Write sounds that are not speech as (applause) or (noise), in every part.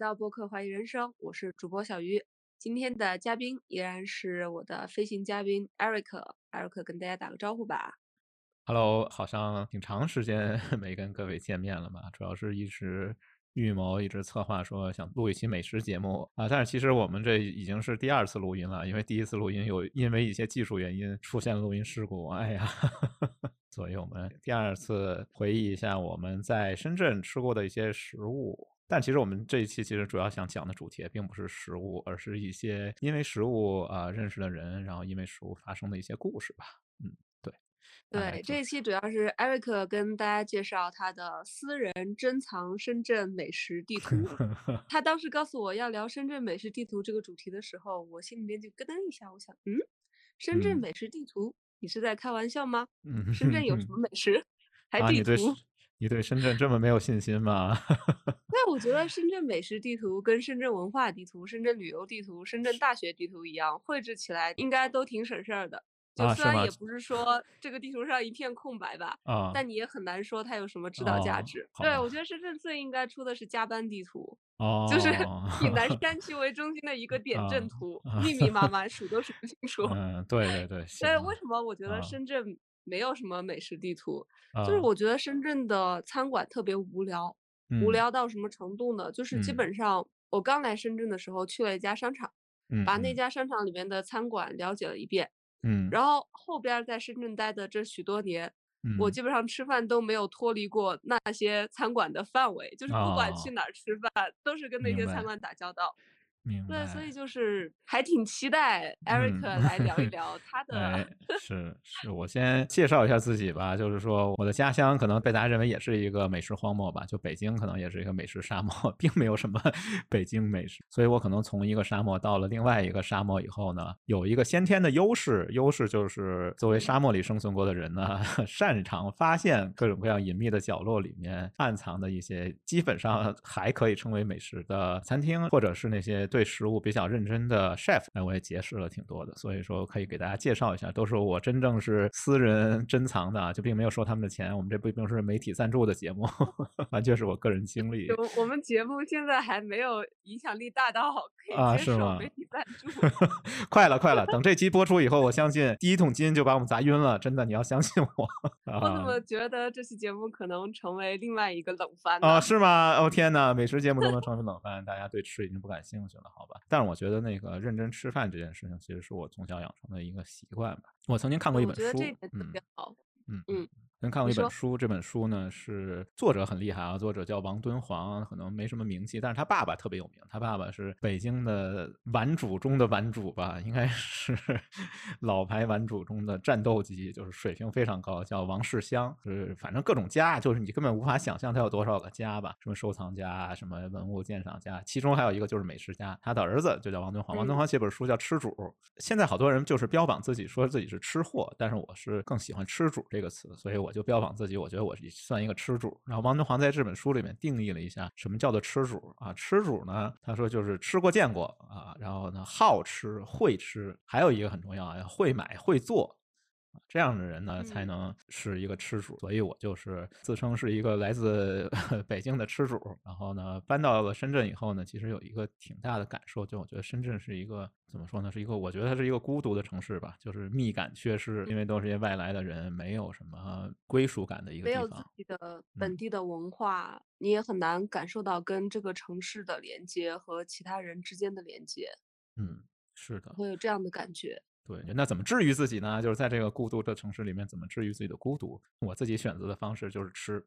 到播客《怀疑人生》，我是主播小鱼。今天的嘉宾依然是我的飞行嘉宾 Eric。Eric 跟大家打个招呼吧。Hello，好像挺长时间 (laughs) 没跟各位见面了吧？主要是一直预谋，一直策划说想录一期美食节目啊。但是其实我们这已经是第二次录音了，因为第一次录音有因为一些技术原因出现录音事故。哎呀，(laughs) 所以我们第二次回忆一下我们在深圳吃过的一些食物。但其实我们这一期其实主要想讲的主题并不是食物，而是一些因为食物啊认识的人，然后因为食物发生的一些故事吧。嗯，对，对，这一期主要是 Eric 跟大家介绍他的私人珍藏深圳美食地图。(laughs) 他当时告诉我要聊深圳美食地图这个主题的时候，我心里面就咯噔一下，我想，嗯，深圳美食地图，你是在开玩笑吗？嗯深圳有什么 (laughs) 美食？(laughs) 还地图？你对深圳这么没有信心吗？那我觉得深圳美食地图跟深圳文化地图、深圳旅游地图、深圳大学地图一样，绘制起来应该都挺省事儿的。就虽然也不是说这个地图上一片空白吧，啊，但你也很难说它有什么指导价值。对，我觉得深圳最应该出的是加班地图，哦，就是以南 (laughs) 山区为中心的一个点阵图，(laughs) 密密麻麻数都数不清楚。嗯，对对对。(laughs) 所以为什么我觉得深圳？没有什么美食地图，就是我觉得深圳的餐馆特别无聊，无聊到什么程度呢？就是基本上我刚来深圳的时候去了一家商场，把那家商场里面的餐馆了解了一遍，嗯，然后后边在深圳待的这许多年，我基本上吃饭都没有脱离过那些餐馆的范围，就是不管去哪儿吃饭，都是跟那些餐。馆打交道。对，所以就是还挺期待 Eric 来聊一聊他 (laughs) 的。是是，我先介绍一下自己吧。就是说，我的家乡可能被大家认为也是一个美食荒漠吧，就北京可能也是一个美食沙漠，(laughs) 并没有什么 (laughs) 北京美食。所以我可能从一个沙漠到了另外一个沙漠以后呢，有一个先天的优势，优势就是作为沙漠里生存过的人呢，擅长发现各种各样隐秘的角落里面暗藏的一些基本上还可以称为美食的餐厅，或者是那些。对食物比较认真的 chef，哎，我也结识了挺多的，所以说可以给大家介绍一下，都是我真正是私人珍藏的啊，就并没有收他们的钱。我们这不并不是媒体赞助的节目，(laughs) 完全是我个人经历。我们节目现在还没有影响力大到可以接受媒体赞助。(laughs) 快了，快了，等这期播出以后，我相信第一桶金就把我们砸晕了，真的，你要相信我。(laughs) 我怎么觉得这期节目可能成为另外一个冷饭啊？是吗？哦天哪，美食节目都能成为冷饭，大家对吃已经不感兴趣了。好吧，但是我觉得那个认真吃饭这件事情，其实是我从小养成的一个习惯吧。我曾经看过一本书，嗯嗯嗯。曾看过一本书，这本书呢是作者很厉害啊，作者叫王敦煌，可能没什么名气，但是他爸爸特别有名，他爸爸是北京的顽主中的顽主吧，应该是老牌顽主中的战斗机，就是水平非常高，叫王世襄，就是反正各种家，就是你根本无法想象他有多少个家吧，什么收藏家，什么文物鉴赏家，其中还有一个就是美食家，他的儿子就叫王敦煌，王敦煌写本书叫《吃主》，现在好多人就是标榜自己说自己是吃货，但是我是更喜欢“吃主”这个词，所以我。我就标榜自己，我觉得我算一个吃主。然后王敦煌在这本书里面定义了一下什么叫做吃主啊？吃主呢，他说就是吃过见过啊，然后呢好吃会吃，还有一个很重要啊，会买会做。这样的人呢，才能是一个吃主。所以我就是自称是一个来自 (laughs) 北京的吃主。然后呢，搬到了深圳以后呢，其实有一个挺大的感受，就我觉得深圳是一个怎么说呢？是一个我觉得它是一个孤独的城市吧，就是密感缺失，因为都是些外来的人，没有什么归属感的一个地方。没有自己的本地的文化，你也很难感受到跟这个城市的连接和其他人之间的连接。嗯，是的，会有这样的感觉。对，那怎么治愈自己呢？就是在这个孤独的城市里面，怎么治愈自己的孤独？我自己选择的方式就是吃，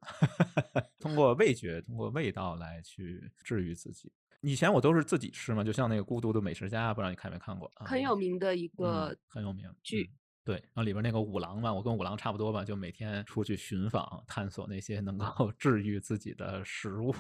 (laughs) 通过味觉，通过味道来去治愈自己。以前我都是自己吃嘛，就像那个《孤独的美食家》，不知道你看没看过？很有名的一个很有名剧。对，然后里边那个五郎嘛，我跟五郎差不多吧，就每天出去寻访、探索那些能够 (laughs) 治愈自己的食物。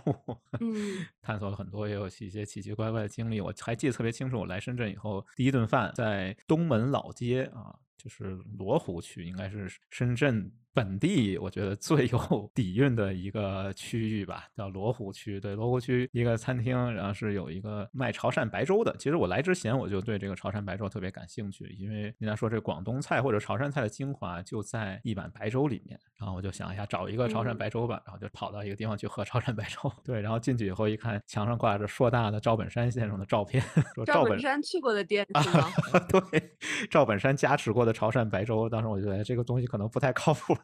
嗯，(laughs) 探索了很多，也有一些奇奇怪怪的经历。我还记得特别清楚，我来深圳以后，第一顿饭在东门老街啊，就是罗湖区，应该是深圳本地我觉得最有 (laughs) 底蕴的一个区域吧，叫罗湖区。对，罗湖区一个餐厅，然后是有一个卖潮汕白粥的。其实我来之前我就对这个潮汕白粥特别感兴趣，因为人家说这广东菜或者潮汕菜的精华就在一碗白粥里面。然后我就想一下，找一个潮汕白粥吧，然后就跑到一个地方去喝潮汕白粥。对，然后进去以后一看，墙上挂着硕大的赵本山先生的照片。说赵本山去过的店是吗？(laughs) 对，赵本山加持过的潮汕白粥。当时我觉得这个东西可能不太靠谱。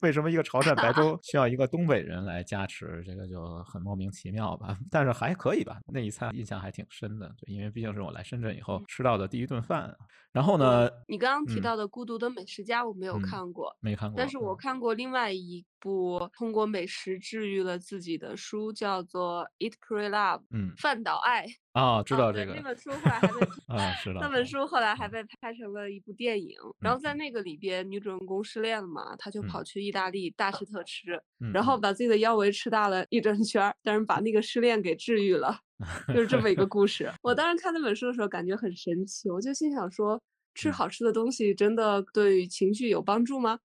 为什么一个潮汕白 (laughs) 粥需要一个东北人来加持？这个就很莫名其妙吧。但是还可以吧，那一餐印象还挺深的。对，因为毕竟是我来深圳以后吃到的第一顿饭。然后呢？你刚刚提到的《孤独的美食家》，我没有看过，没看过。但是我看过另外一部通过美食治愈了自己的书，叫做《Eat Pray Love》，嗯，饭岛爱。啊，知道这个。那本书后来还被啊，是的。那本书后来还被拍成了一部电影。然后在那个里边，女主人公失恋了嘛，她就跑去意大利大吃特吃，然后把自己的腰围吃大了一整圈，但是把那个失恋给治愈了。(laughs) 就是这么一个故事。(laughs) 我当时看那本书的时候，感觉很神奇。我就心想说，吃好吃的东西真的对情绪有帮助吗？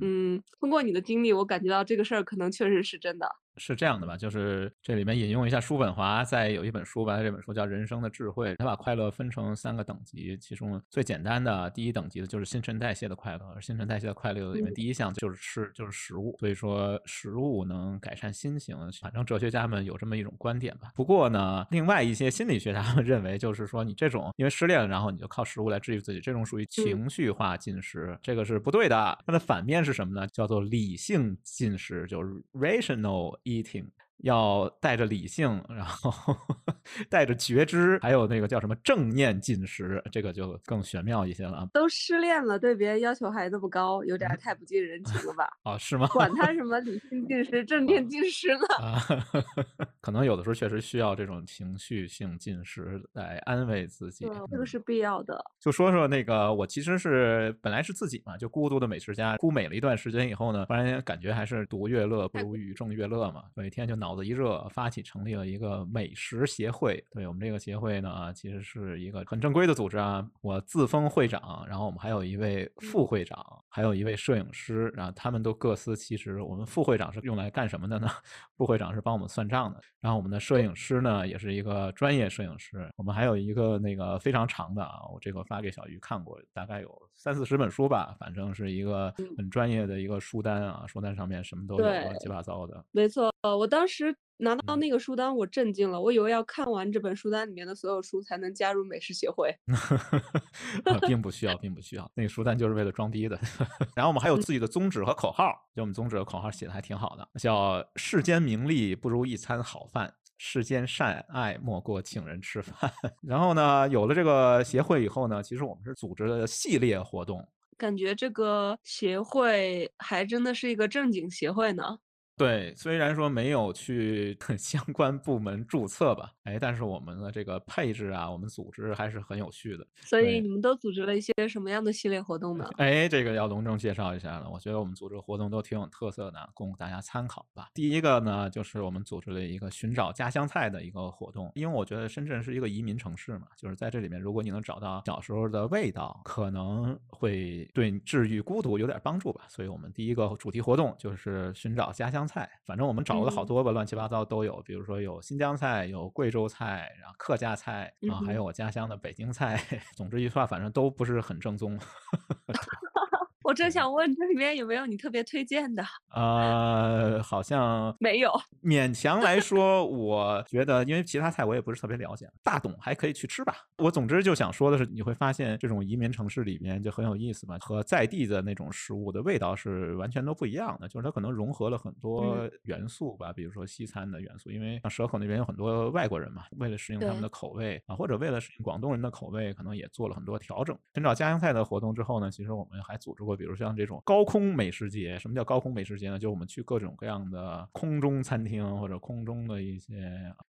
嗯，通过你的经历，我感觉到这个事儿可能确实是真的。是这样的吧，就是这里面引用一下叔本华在有一本书吧，这本书叫《人生的智慧》，他把快乐分成三个等级，其中最简单的第一等级的就是新陈代谢的快乐，而新陈代谢的快乐里面第一项就是吃，就是食物，所以说食物能改善心情，反正哲学家们有这么一种观点吧。不过呢，另外一些心理学家们认为，就是说你这种因为失恋了，然后你就靠食物来治愈自己，这种属于情绪化进食，这个是不对的。它的反面是什么呢？叫做理性进食，就是 rational。Eating 要带着理性，然后 (laughs) 带着觉知，还有那个叫什么正念进食，这个就更玄妙一些了。都失恋了，对别人要求还那么高，有点太不近人情了吧？(laughs) 啊，是吗？管他什么理性进食、正念进食呢？(laughs) 可能有的时候确实需要这种情绪性进食来安慰自己，这个是必要的。就说说那个，我其实是本来是自己嘛，就孤独的美食家，孤美了一段时间以后呢，突然感觉还是独乐乐不如与众乐乐嘛，每天就脑。脑子一热，发起成立了一个美食协会。对我们这个协会呢，其实是一个很正规的组织啊。我自封会长，然后我们还有一位副会长，还有一位摄影师，然后他们都各司其职。我们副会长是用来干什么的呢？(laughs) 副会长是帮我们算账的。然后我们的摄影师呢，也是一个专业摄影师。我们还有一个那个非常长的啊，我这个发给小鱼看过，大概有三四十本书吧，反正是一个很专业的一个书单啊。书单上面什么都有，乱七八糟的。没错，我当时。时拿到那个书单，我震惊了。我以为要看完这本书单里面的所有书才能加入美食协会，(laughs) 并不需要，并不需要。那个书单就是为了装逼的。(laughs) 然后我们还有自己的宗旨和口号，就我们宗旨和口号写的还挺好的，叫“世间名利不如一餐好饭，世间善爱莫过请人吃饭”。然后呢，有了这个协会以后呢，其实我们是组织了系列活动，感觉这个协会还真的是一个正经协会呢。对，虽然说没有去 (laughs) 相关部门注册吧，哎，但是我们的这个配置啊，我们组织还是很有序的。所以你们都组织了一些什么样的系列活动呢？哎，这个要隆重介绍一下了。我觉得我们组织活动都挺有特色的，供大家参考吧。第一个呢，就是我们组织了一个寻找家乡菜的一个活动，因为我觉得深圳是一个移民城市嘛，就是在这里面，如果你能找到小时候的味道，可能会对治愈孤独有点帮助吧。所以我们第一个主题活动就是寻找家乡。菜，反正我们找了好多吧，乱七八糟都有，比如说有新疆菜，有贵州菜，然后客家菜，然后还有我家乡的北京菜。(laughs) 总之一句话，反正都不是很正宗。(laughs) 我正想问，这里面有没有你特别推荐的？呃，好像没有。勉强来 (laughs) 说，我觉得，因为其他菜我也不是特别了解，大董还可以去吃吧。我总之就想说的是，你会发现这种移民城市里面就很有意思嘛，和在地的那种食物的味道是完全都不一样的。就是它可能融合了很多元素吧，比如说西餐的元素，因为蛇口那边有很多外国人嘛，为了适应他们的口味啊，或者为了适应广东人的口味，可能也做了很多调整。寻找家乡菜的活动之后呢，其实我们还组织过。比如像这种高空美食节，什么叫高空美食节呢？就是我们去各种各样的空中餐厅或者空中的一些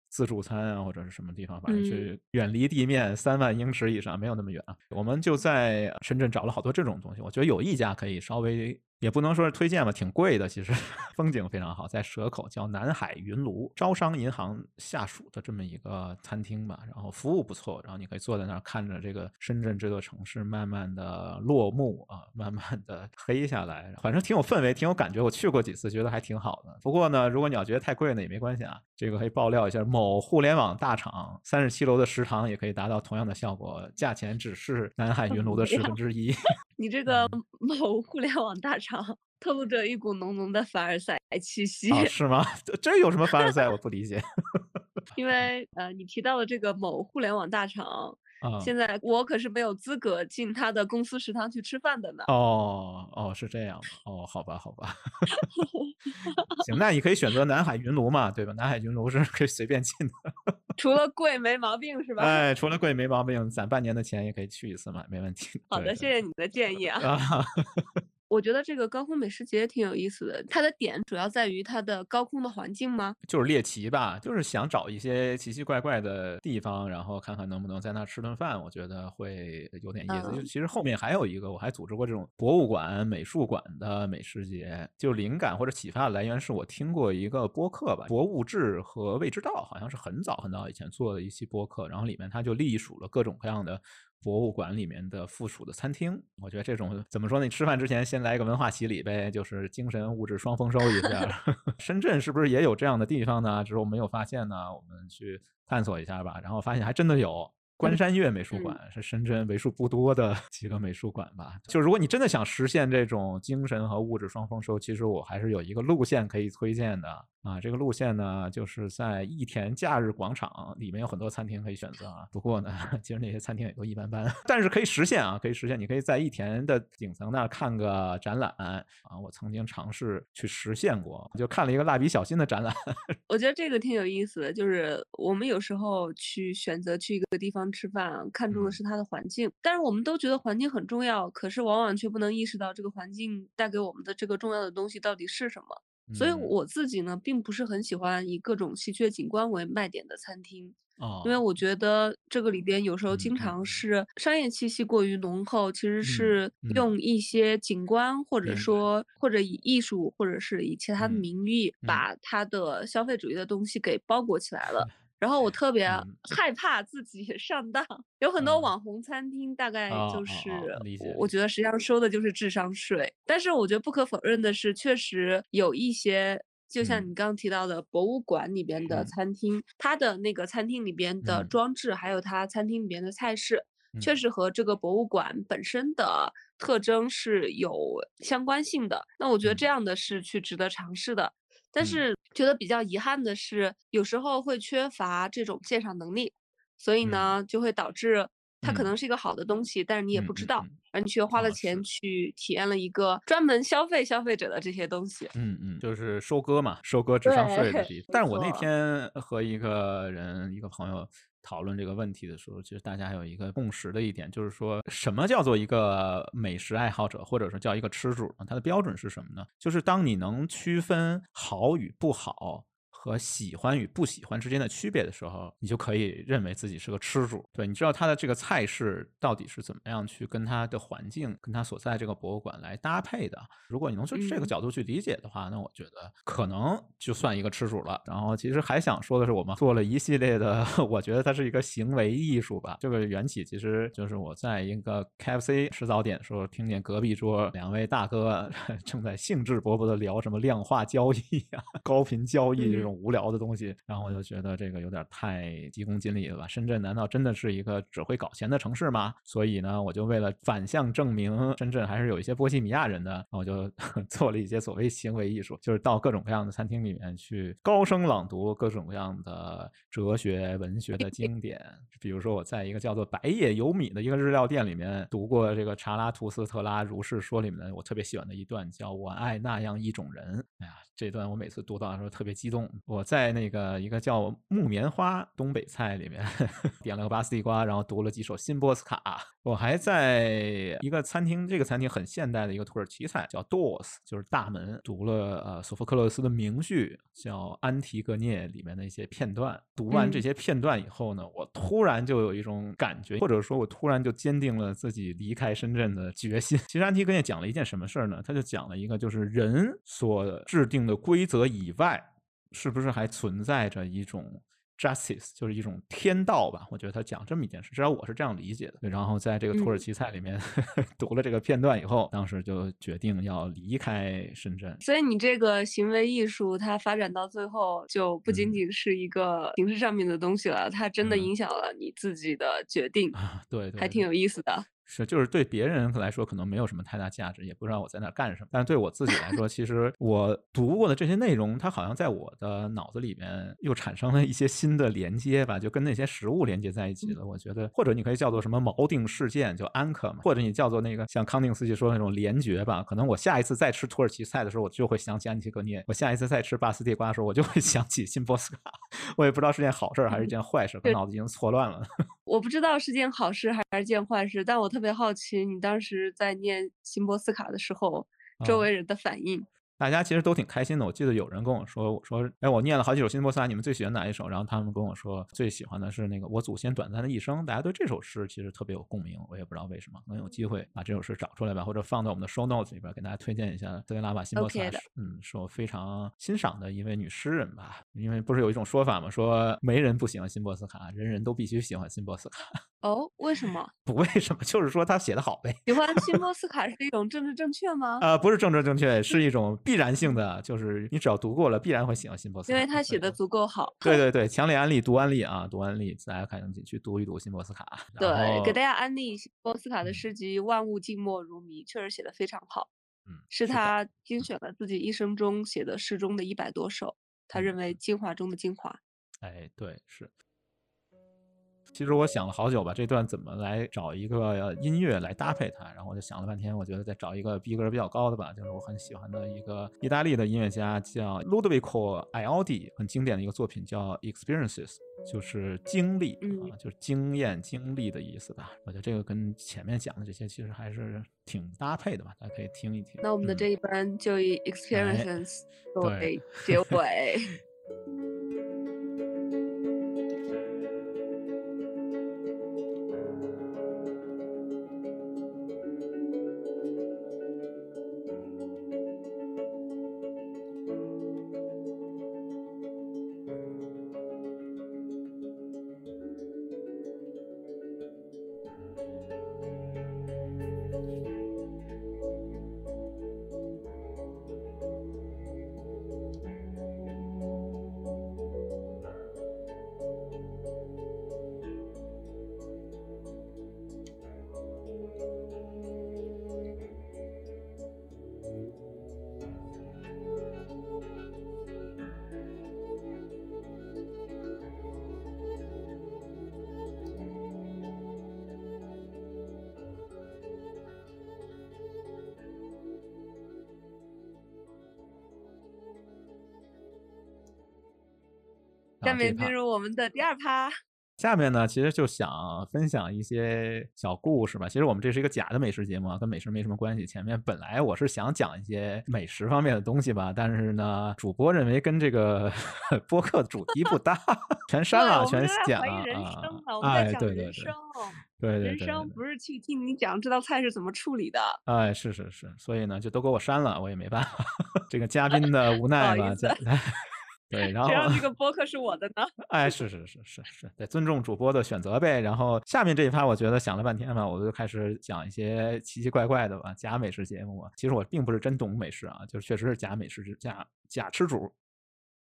自助餐啊，或者是什么地方，反正去远离地面三万英尺以上，没有那么远啊。我们就在深圳找了好多这种东西，我觉得有一家可以稍微。也不能说是推荐吧，挺贵的。其实风景非常好，在蛇口叫南海云庐，招商银行下属的这么一个餐厅吧。然后服务不错，然后你可以坐在那儿看着这个深圳这座城市慢慢的落幕啊，慢慢的黑下来，反正挺有氛围，挺有感觉。我去过几次，觉得还挺好的。不过呢，如果你要觉得太贵呢，也没关系啊。这个可以爆料一下，某互联网大厂三十七楼的食堂也可以达到同样的效果，价钱只是南海云庐的十分之一。(laughs) 你这个某互联网大厂透露着一股浓浓的凡尔赛气息，是吗？(laughs) 这有什么凡尔赛？我不理解。(laughs) 因为呃，你提到了这个某互联网大厂。现在我可是没有资格进他的公司食堂去吃饭的呢。哦哦，是这样。哦，好吧，好吧。(laughs) 行，那你可以选择南海云炉嘛，对吧？南海云炉是可以随便进的。除了贵没毛病是吧？哎，除了贵没毛病，攒半年的钱也可以去一次嘛，没问题。好的，谢谢你的建议啊。我觉得这个高空美食节挺有意思的，它的点主要在于它的高空的环境吗？就是猎奇吧，就是想找一些奇奇怪怪的地方，然后看看能不能在那吃顿饭。我觉得会有点意思。就其实后面还有一个，我还组织过这种博物馆、美术馆的美食节。就灵感或者启发的来源是我听过一个播客吧，《博物志》和《未知道》，好像是很早很早以前做的一期播客，然后里面他就隶属了各种各样的。博物馆里面的附属的餐厅，我觉得这种怎么说呢？你吃饭之前先来一个文化洗礼呗，就是精神物质双丰收一下。(laughs) (laughs) 深圳是不是也有这样的地方呢？只是我没有发现呢，我们去探索一下吧。然后发现还真的有。关山月美术馆是深圳为数不多的 (laughs) 几个美术馆吧。就如果你真的想实现这种精神和物质双丰收，其实我还是有一个路线可以推荐的啊。这个路线呢，就是在益田假日广场里面有很多餐厅可以选择啊。不过呢，(laughs) 其实那些餐厅也都一般般，(laughs) 但是可以实现啊，可以实现。你可以在益田的顶层那儿看个展览啊。我曾经尝试去实现过，就看了一个蜡笔小新的展览。(laughs) 我觉得这个挺有意思的，就是我们有时候去选择去一个地方。吃饭看重的是它的环境，但是我们都觉得环境很重要，可是往往却不能意识到这个环境带给我们的这个重要的东西到底是什么。所以我自己呢，并不是很喜欢以各种稀缺景观为卖点的餐厅，因为我觉。得这个里边有时候经常是商业气息过于浓厚，其实是用一些景观或者说或者以艺术或者是以其他的名义，把它的消费主义的东西给包裹起来了。然后我特别害怕自己 (laughs) 上当，有很多网红餐厅，大概就是，我觉得实际上收的就是智商税。但是我觉得不可否认的是，确实有一些，就像你刚刚提到的博物馆里边的餐厅，它的那个餐厅里边的装置，还有它餐厅里边的菜式，确实和这个博物馆本身的特征是有相关性的。那我觉得这样的是去值得尝试的。但是觉得比较遗憾的是，有时候会缺乏这种鉴赏能力，所以呢，就会导致它可能是一个好的东西，但是你也不知道，而你却花了钱去体验了一个专门消费消费者的这些东西。嗯嗯，就是收割嘛，收割智商税的。但是我那天和一个人，一个朋友。讨论这个问题的时候，其实大家有一个共识的一点，就是说什么叫做一个美食爱好者，或者说叫一个吃主呢？它的标准是什么呢？就是当你能区分好与不好。和喜欢与不喜欢之间的区别的时候，你就可以认为自己是个吃主。对，你知道他的这个菜式到底是怎么样去跟他的环境、跟他所在这个博物馆来搭配的。如果你能从这个角度去理解的话，那我觉得可能就算一个吃主了。然后，其实还想说的是，我们做了一系列的，我觉得它是一个行为艺术吧。这个缘起其实就是我在一个 KFC 吃早点的时候，听见隔壁桌两位大哥 (laughs) 正在兴致勃勃的聊什么量化交易啊、高频交易这种。无聊的东西，然后我就觉得这个有点太急功近利了吧？深圳难道真的是一个只会搞钱的城市吗？所以呢，我就为了反向证明深圳还是有一些波西米亚人的，我就 (laughs) 做了一些所谓行为艺术，就是到各种各样的餐厅里面去高声朗读各种各样的哲学文学的经典。比如说，我在一个叫做“白夜有米”的一个日料店里面读过这个查拉图斯特拉如是说里面的我特别喜欢的一段，叫“我爱那样一种人”。哎呀。这段我每次读到的时候特别激动，我在那个一个叫木棉花东北菜里面 (laughs) 点了个巴斯地瓜，然后读了几首新波斯卡。我还在一个餐厅，这个餐厅很现代的一个土耳其菜，叫 Doors，就是大门。读了呃索福克勒斯的名序叫《安提戈涅》里面的一些片段。读完这些片段以后呢，我突然就有一种感觉，或者说，我突然就坚定了自己离开深圳的决心。其实安提戈涅讲了一件什么事儿呢？他就讲了一个，就是人所制定的规则以外，是不是还存在着一种。Justice 就是一种天道吧，我觉得他讲这么一件事，至少我是这样理解的。然后在这个土耳其菜里面 (laughs) 读了这个片段以后，当时就决定要离开深圳。所以你这个行为艺术，它发展到最后就不仅仅是一个形式上面的东西了，它真的影响了你自己的决定。对，还挺有意思的。是，就是对别人来说可能没有什么太大价值，也不知道我在那干什么。但是对我自己来说，其实我读过的这些内容，它好像在我的脑子里面又产生了一些新的连接吧，就跟那些食物连接在一起了。我觉得，或者你可以叫做什么锚定事件，就 anchor 嘛，或者你叫做那个像康定斯基说的那种联觉吧。可能我下一次再吃土耳其菜的时候，我就会想起安提格涅；我下一次再吃巴斯地瓜的时候，我就会想起新波斯卡。我也不知道是件好事还是件坏事，我脑子已经错乱了。(laughs) 我不知道是件好事还是件坏事，但我特别好奇你当时在念辛波斯卡的时候，周围人的反应。大家其实都挺开心的。我记得有人跟我说：“我说，哎，我念了好几首辛波斯卡，你们最喜欢哪一首？”然后他们跟我说，最喜欢的是那个《我祖先短暂的一生》。大家对这首诗其实特别有共鸣，我也不知道为什么。能有机会把这首诗找出来吧，或者放到我们的 show notes 里边，给大家推荐一下斯维拉瓦辛波斯卡。嗯，是我非常欣赏的一位女诗人吧。因为不是有一种说法嘛？说没人不喜欢辛波斯卡，人人都必须喜欢辛波斯卡。哦，为什么？(laughs) 不为什么，就是说他写的好呗。喜欢辛波 (laughs) 斯卡是一种政治正确吗？呃，不是政治正确，是一种必然性的。就是你只要读过了，必然会喜欢新波斯卡，因为他写的足够好。对对 (laughs) 对，强烈安利读安利啊，读安利，大家赶紧去读一读新波斯卡。对，给大家安利辛波斯卡的诗集《万物静默如谜》，确实写的非常好。嗯，是他精选了自己一生中写的诗中的一百多首，他认为精华中的精华。哎，对，是。其实我想了好久吧，这段怎么来找一个音乐来搭配它？然后我就想了半天，我觉得再找一个逼格比较高的吧，就是我很喜欢的一个意大利的音乐家，叫 Ludovico Einaudi，很经典的一个作品叫 Experiences，就是经历啊，就是经验、经历的意思吧。我觉得这个跟前面讲的这些其实还是挺搭配的吧，大家可以听一听。那我们的这一班就以 Experiences 作为结尾。(laughs) 下面进入我们的第二趴。下面呢，其实就想分享一些小故事吧。其实我们这是一个假的美食节目啊，跟美食没什么关系。前面本来我是想讲一些美食方面的东西吧，但是呢，主播认为跟这个 (laughs) 播客主题不搭，全删了，全剪了啊！哎，对对对，对对对，人生不是去听你讲这道菜是怎么处理的。哎，是是是，所以呢，就都给我删了，我也没办法，这个嘉宾的无奈吧。(laughs) 对，(laughs) 然后谁让这个播客是我的呢？(laughs) 哎，是是是是是，得尊重主播的选择呗。然后下面这一趴，我觉得想了半天嘛，我就开始讲一些奇奇怪怪的吧，假美食节目。其实我并不是真懂美食啊，就是确实是假美食，假假吃主。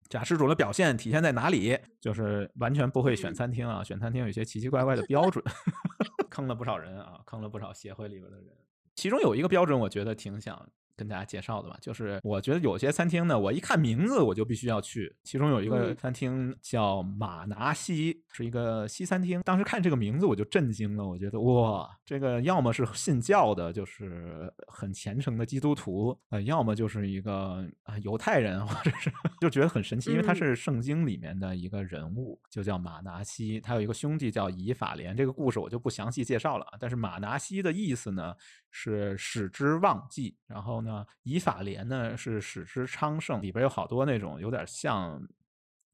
假吃主的表现体现在哪里？就是完全不会选餐厅啊，选餐厅有一些奇奇怪怪的标准，(laughs) 坑了不少人啊，坑了不少协会里边的人。其中有一个标准，我觉得挺想。跟大家介绍的吧。就是我觉得有些餐厅呢，我一看名字我就必须要去。其中有一个餐厅叫马拿西，是一个西餐厅。当时看这个名字我就震惊了，我觉得哇，这个要么是信教的，就是很虔诚的基督徒，呃，要么就是一个啊犹太人，或者是就觉得很神奇，因为他是圣经里面的一个人物，就叫马拿西。他有一个兄弟叫以法莲，这个故事我就不详细介绍了。但是马拿西的意思呢？是使之旺季，然后呢，以法莲呢是使之昌盛，里边有好多那种有点像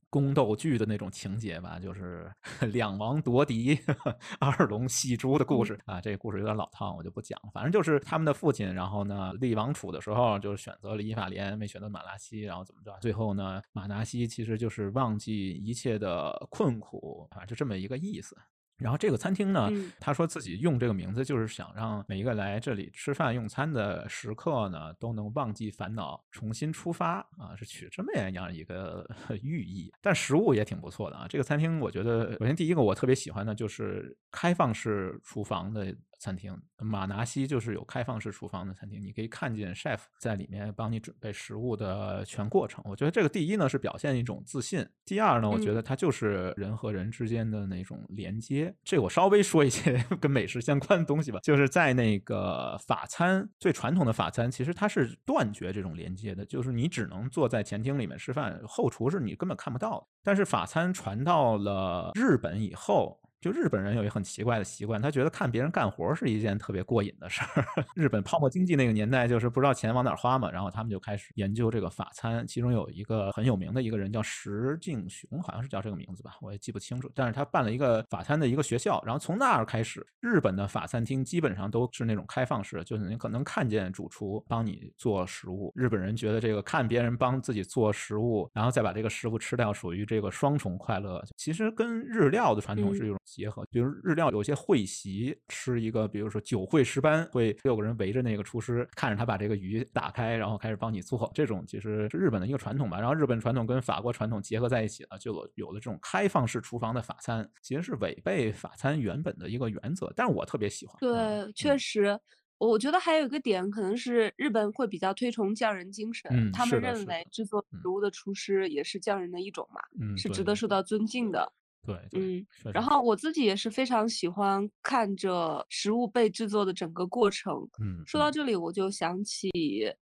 宫斗剧的那种情节吧，就是 (laughs) 两王夺嫡、(laughs) 二龙戏珠的故事啊。这个故事有点老套，我就不讲。反正就是他们的父亲，然后呢立王储的时候就选择了以法莲，没选择马拉西，然后怎么着？最后呢，马达西其实就是忘记一切的困苦啊，就这么一个意思。然后这个餐厅呢，他说自己用这个名字，就是想让每一个来这里吃饭用餐的食客呢，都能忘记烦恼，重新出发啊，是取这么样一个 (laughs) 寓意。但食物也挺不错的啊。这个餐厅我觉得，首先第一个我特别喜欢的就是开放式厨房的。餐厅马拿西就是有开放式厨房的餐厅，你可以看见 chef 在里面帮你准备食物的全过程。我觉得这个第一呢是表现一种自信，第二呢，我觉得它就是人和人之间的那种连接。这我稍微说一些 (laughs) 跟美食相关的东西吧，就是在那个法餐最传统的法餐，其实它是断绝这种连接的，就是你只能坐在前厅里面吃饭，后厨是你根本看不到的。但是法餐传到了日本以后。就日本人有一个很奇怪的习惯，他觉得看别人干活是一件特别过瘾的事儿。(laughs) 日本泡沫经济那个年代，就是不知道钱往哪花嘛，然后他们就开始研究这个法餐。其中有一个很有名的一个人叫石敬雄，好像是叫这个名字吧，我也记不清楚。但是他办了一个法餐的一个学校，然后从那儿开始，日本的法餐厅基本上都是那种开放式，就是你可能看见主厨帮你做食物。日本人觉得这个看别人帮自己做食物，然后再把这个食物吃掉，属于这个双重快乐。其实跟日料的传统是一种。结合，比如日料有些会席吃一个，比如说酒会十班，会六个人围着那个厨师，看着他把这个鱼打开，然后开始帮你做。这种其实是日本的一个传统吧。然后日本传统跟法国传统结合在一起了，就有了这种开放式厨房的法餐，其实是违背法餐原本的一个原则。但是我特别喜欢。对，确实，我觉得还有一个点，可能是日本会比较推崇匠人精神，他们认为制作食物的厨师也是匠人的一种嘛，是值得受到尊敬的。对，嗯，然后我自己也是非常喜欢看着食物被制作的整个过程。嗯，说到这里，我就想起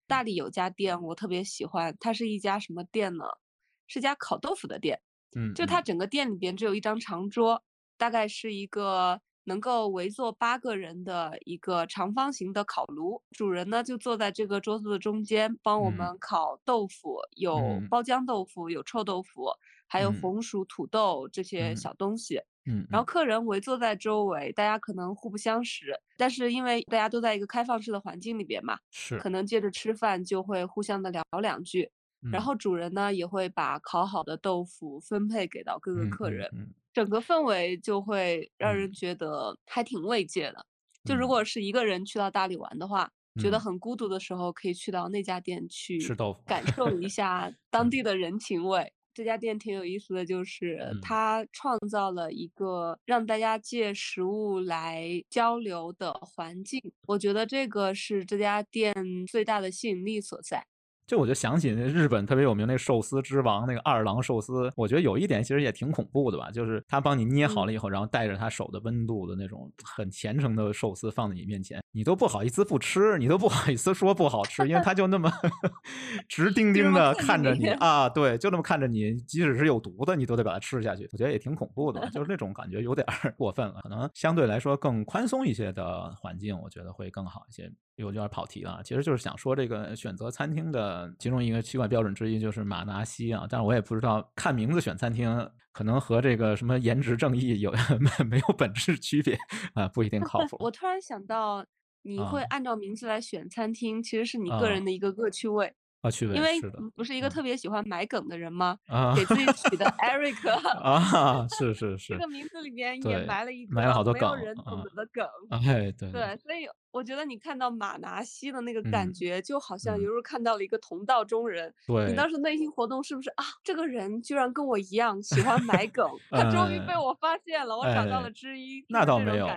大理有家店，我特别喜欢，它是一家什么店呢？是家烤豆腐的店。嗯，就它整个店里边只有一张长桌，大概是一个能够围坐八个人的一个长方形的烤炉，主人呢就坐在这个桌子的中间，帮我们烤豆腐，有包浆豆腐，有臭豆腐。还有红薯、土豆这些小东西，嗯，然后客人围坐在周围，大家可能互不相识，但是因为大家都在一个开放式的环境里边嘛，是，可能接着吃饭就会互相的聊两句，然后主人呢也会把烤好的豆腐分配给到各个客人，整个氛围就会让人觉得还挺慰藉的。就如果是一个人去到大理玩的话，觉得很孤独的时候，可以去到那家店去吃豆腐，感受一下 (laughs) 当地的人情味。这家店挺有意思的，就是它创造了一个让大家借食物来交流的环境。我觉得这个是这家店最大的吸引力所在。就我就想起那日本特别有名那寿司之王那个二郎寿司，我觉得有一点其实也挺恐怖的吧，就是他帮你捏好了以后，然后带着他手的温度的那种很虔诚的寿司放在你面前，你都不好意思不吃，你都不好意思说不好吃，因为他就那么 (laughs) 直 (laughs) 盯盯的看着你啊，对，就那么看着你，即使是有毒的，你都得把它吃下去。我觉得也挺恐怖的，就是那种感觉有点 (laughs) 过分了，可能相对来说更宽松一些的环境，我觉得会更好一些。有点跑题了，其实就是想说这个选择餐厅的其中一个奇怪标准之一就是马达西啊，但是我也不知道看名字选餐厅可能和这个什么颜值正义有 (laughs) 没没有本质区别啊，不一定靠谱。我突然想到，你会按照名字来选餐厅，其实是你个人的一个恶趣味。啊，趣味因为不是一个特别喜欢买梗的人吗？啊，给自己取的 Eric (laughs) 啊，是是是，这个名字里面也埋了一埋了好多梗，没有人懂得的梗。哎，对对，所以我觉得你看到马拿西的那个感觉，就好像犹如看到了一个同道中人。对，你当时内心活动是不是啊？这个人居然跟我一样喜欢买 (laughs) 梗，他终于被我发现了，我找到了知音。那倒没有，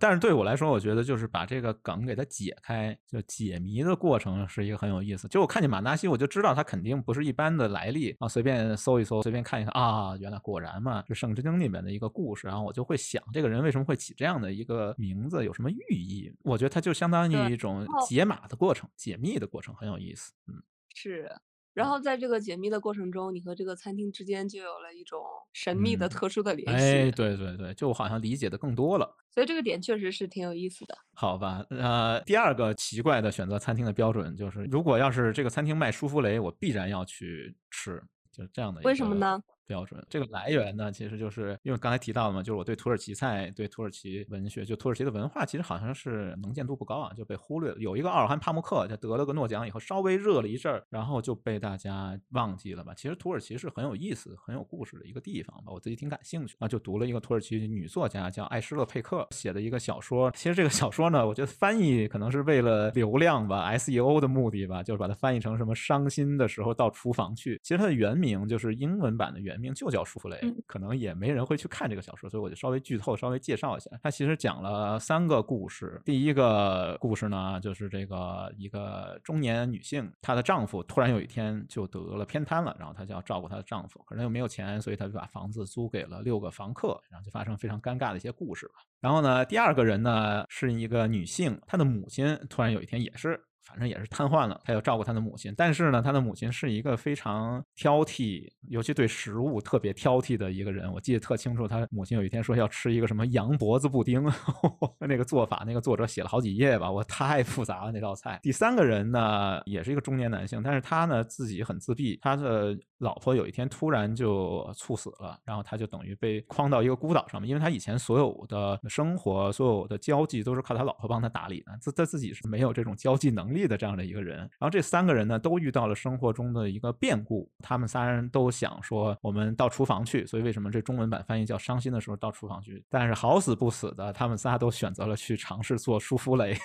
但是对我来说，我觉得就是把这个梗给它解开，就解谜的过程是一个很有意思。就我看见马纳西，我就知道他肯定不是一般的来历啊。随便搜一搜，随便看一看啊，原来果然嘛，是《圣之经》里面的一个故事。然后我就会想，这个人为什么会起这样的一个名字，有什么寓意？我觉得他就相当于一种解码的过程，解密的过程很有意思。嗯，是。然后在这个解密的过程中，你和这个餐厅之间就有了一种神秘的、特殊的联系。哎，对对对，就好像理解的更多了。所以这个点确实是挺有意思的。好吧，呃，第二个奇怪的选择餐厅的标准就是，如果要是这个餐厅卖舒芙蕾，我必然要去吃，就是这样的。为什么呢？标准这个来源呢，其实就是因为刚才提到了嘛，就是我对土耳其菜、对土耳其文学，就土耳其的文化，其实好像是能见度不高啊，就被忽略了。有一个奥尔罕帕慕克，他得了个诺奖以后，稍微热了一阵儿，然后就被大家忘记了吧。其实土耳其是很有意思、很有故事的一个地方吧，我自己挺感兴趣啊。就读了一个土耳其女作家叫艾施勒佩克写的一个小说。其实这个小说呢，我觉得翻译可能是为了流量吧，SEO 的目的吧，就是把它翻译成什么伤心的时候到厨房去。其实它的原名就是英文版的原名就叫舒芙蕾。可能也没人会去看这个小说，所以我就稍微剧透，稍微介绍一下。它其实讲了三个故事。第一个故事呢，就是这个一个中年女性，她的丈夫突然有一天就得了偏瘫了，然后她就要照顾她的丈夫，可能又没有钱，所以她就把房子租给了六个房客，然后就发生非常尴尬的一些故事吧。然后呢，第二个人呢是一个女性，她的母亲突然有一天也是。反正也是瘫痪了，他要照顾他的母亲。但是呢，他的母亲是一个非常挑剔，尤其对食物特别挑剔的一个人。我记得特清楚，他母亲有一天说要吃一个什么羊脖子布丁，(laughs) 那个做法，那个作者写了好几页吧，我太复杂了那道菜。第三个人呢，也是一个中年男性，但是他呢自己很自闭，他的。老婆有一天突然就猝死了，然后他就等于被框到一个孤岛上面，因为他以前所有的生活、所有的交际都是靠他老婆帮他打理的，自他自己是没有这种交际能力的这样的一个人。然后这三个人呢，都遇到了生活中的一个变故，他们仨人都想说我们到厨房去，所以为什么这中文版翻译叫伤心的时候到厨房去？但是好死不死的，他们仨都选择了去尝试做舒芙蕾。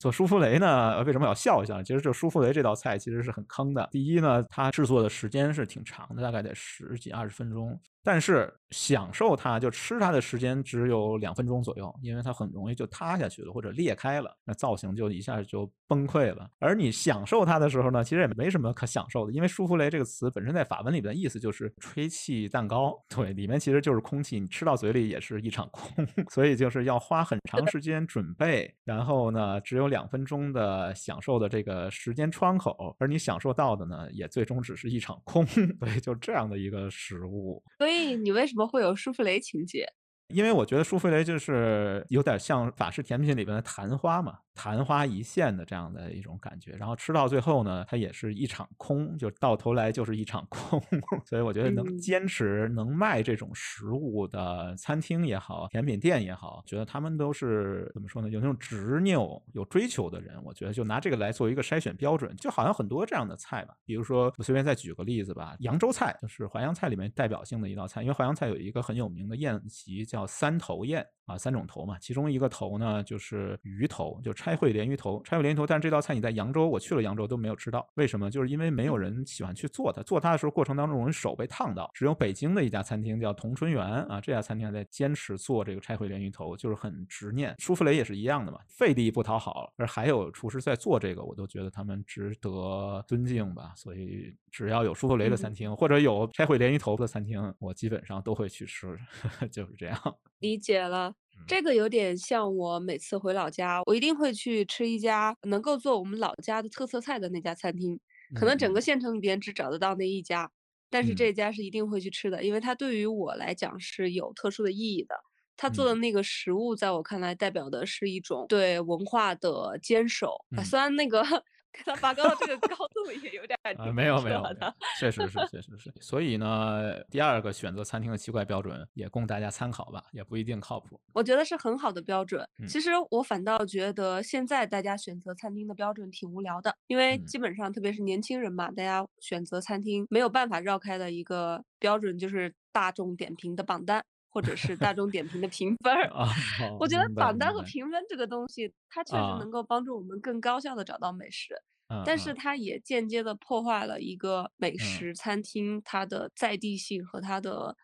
做舒芙蕾呢，为什么要笑一笑？其实就舒芙蕾这道菜其实是很坑的。第一呢，它制作的时间是。是挺长的，大概得十几二十分钟。但是享受它就吃它的时间只有两分钟左右，因为它很容易就塌下去了或者裂开了，那造型就一下就崩溃了。而你享受它的时候呢，其实也没什么可享受的，因为舒芙蕾这个词本身在法文里的意思就是吹气蛋糕，对，里面其实就是空气，你吃到嘴里也是一场空，(laughs) 所以就是要花很长时间准备，然后呢，只有两分钟的享受的这个时间窗口，而你享受到的呢，也最终只是一场空，(laughs) 对，就这样的一个食物。你为什么会有舒芙蕾情节？因为我觉得舒芙蕾就是有点像法式甜品里边的昙花嘛。昙花一现的这样的一种感觉，然后吃到最后呢，它也是一场空，就到头来就是一场空。(laughs) 所以我觉得能坚持能卖这种食物的餐厅也好，甜品店也好，觉得他们都是怎么说呢？有那种执拗、有追求的人。我觉得就拿这个来做一个筛选标准，就好像很多这样的菜吧。比如说，我随便再举个例子吧，扬州菜就是淮扬菜里面代表性的一道菜，因为淮扬菜有一个很有名的宴席叫叫三头雁。啊，三种头嘛，其中一个头呢就是鱼头，就拆烩鲢鱼头。拆烩鲢鱼头，但是这道菜你在扬州，我去了扬州都没有吃到。为什么？就是因为没有人喜欢去做它。做它的时候，过程当中容易手被烫到。只有北京的一家餐厅叫同春园啊，这家餐厅在坚持做这个拆烩鲢鱼头，就是很执念。舒芙蕾也是一样的嘛，费力不讨好，而还有厨师在做这个，我都觉得他们值得尊敬吧。所以只要有舒芙蕾的餐厅，或者有拆烩鲢鱼头的餐厅，我基本上都会去吃，(laughs) 就是这样。理解了。这个有点像我每次回老家，我一定会去吃一家能够做我们老家的特色菜的那家餐厅。可能整个县城里边只找得到那一家，但是这家是一定会去吃的，因为它对于我来讲是有特殊的意义的。他做的那个食物，在我看来代表的是一种对文化的坚守。虽然那个。给他拔高到这个高度也有点啊，没有没有，确实是确实是。所以呢，第二个选择餐厅的奇怪标准也供大家参考吧，也不一定靠谱。我觉得是很好的标准。其实我反倒觉得现在大家选择餐厅的标准挺无聊的，因为基本上特别是年轻人嘛，大家选择餐厅没有办法绕开的一个标准就是大众点评的榜单。或者是大众点评的评分儿。(laughs) 我觉得榜单和评分这个东西，它。确实能够帮助我们更高效的找到美食，但是它也间接的破坏了一个美食餐厅它的在地性和它的